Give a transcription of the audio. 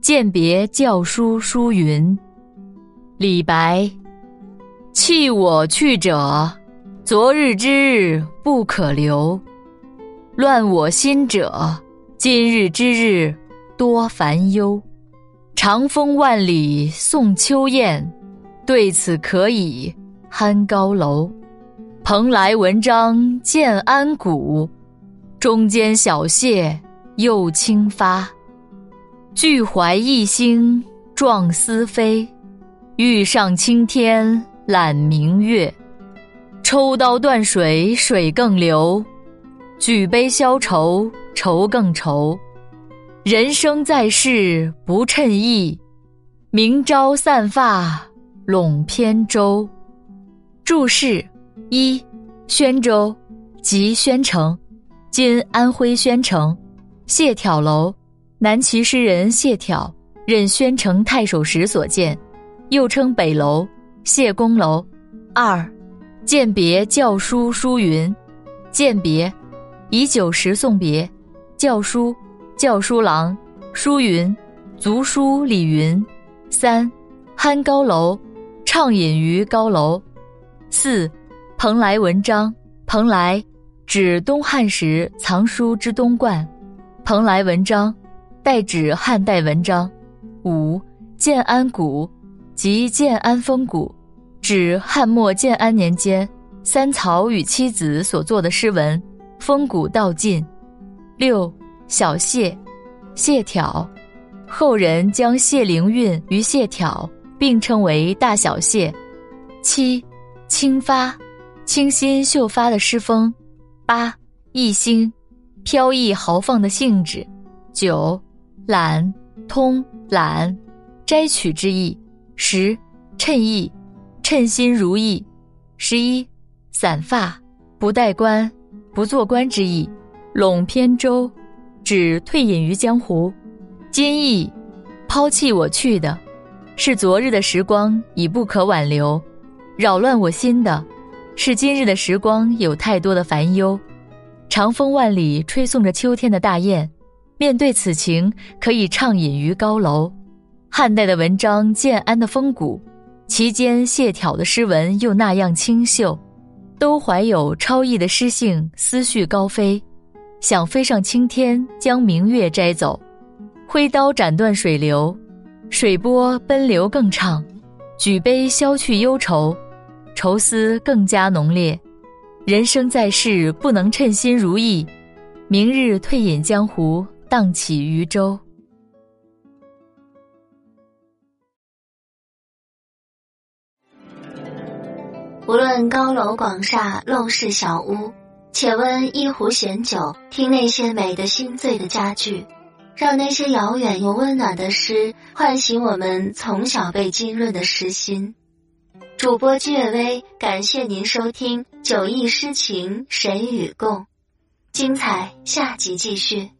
饯别教书书云。李白。弃我去者，昨日之日不可留；乱我心者，今日之日多烦忧。长风万里送秋雁，对此可以酣高楼。蓬莱文章建安骨，中间小谢。又清发，俱怀逸兴壮思飞。欲上青天揽明月，抽刀断水水更流。举杯消愁愁更愁。人生在世不称意，明朝散发笼扁舟。注释：一，宣州，即宣城，今安徽宣城。谢眺楼，南齐诗人谢眺任宣城太守时所建，又称北楼、谢公楼。二，饯别教书书云，饯别，以酒食送别，教书，教书郎，书云，族书李云。三，酣高楼，畅饮于高楼。四，蓬莱文章，蓬莱，指东汉时藏书之东观。蓬莱文章，代指汉代文章。五建安骨，即建安风骨，指汉末建安年间三曹与妻子所作的诗文。风骨道尽。六小谢，谢眺，后人将谢灵运与谢眺并称为大小谢。七清发，清新秀发的诗风。八逸兴。飘逸豪放的性质，九，懒，通懒，摘取之意。十，称意，称心如意。十一，散发，不戴冠，不做官之意。陇扁舟，指退隐于江湖。今意，抛弃我去的，是昨日的时光已不可挽留；扰乱我心的，是今日的时光有太多的烦忧。长风万里，吹送着秋天的大雁。面对此情，可以畅饮于高楼。汉代的文章建安的风骨，其间谢眺的诗文又那样清秀，都怀有超逸的诗性，思绪高飞，想飞上青天，将明月摘走。挥刀斩断水流，水波奔流更畅；举杯消去忧愁，愁思更加浓烈。人生在世，不能称心如意。明日退隐江湖，荡起渔舟。无论高楼广厦、陋室小屋，且温一壶闲酒，听那些美得心醉的佳句，让那些遥远又温暖的诗唤醒我们从小被浸润的诗心。主播居月微，感谢您收听《酒意诗情谁与共》，精彩下集继续。